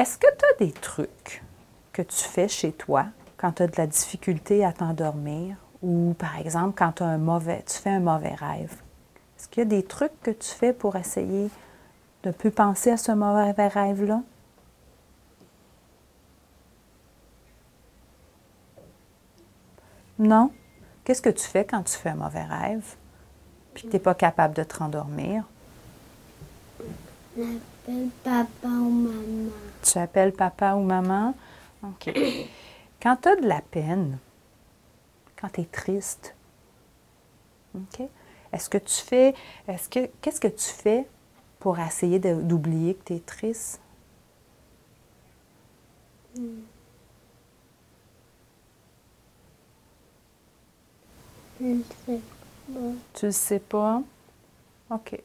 Est-ce que tu as des trucs que tu fais chez toi quand tu as de la difficulté à t'endormir? Ou par exemple quand tu, un mauvais, tu fais un mauvais rêve? Est-ce qu'il y a des trucs que tu fais pour essayer de ne plus penser à ce mauvais rêve-là? Non? Qu'est-ce que tu fais quand tu fais un mauvais rêve puis que tu n'es pas capable de te rendormir? J'appelle papa ou maman. Tu appelles papa ou maman? OK. Quand tu as de la peine, quand tu es triste, OK? Est-ce que tu fais, est-ce que, qu'est-ce que tu fais pour essayer d'oublier que tu es triste? Je ne sais pas. Tu le sais pas? OK.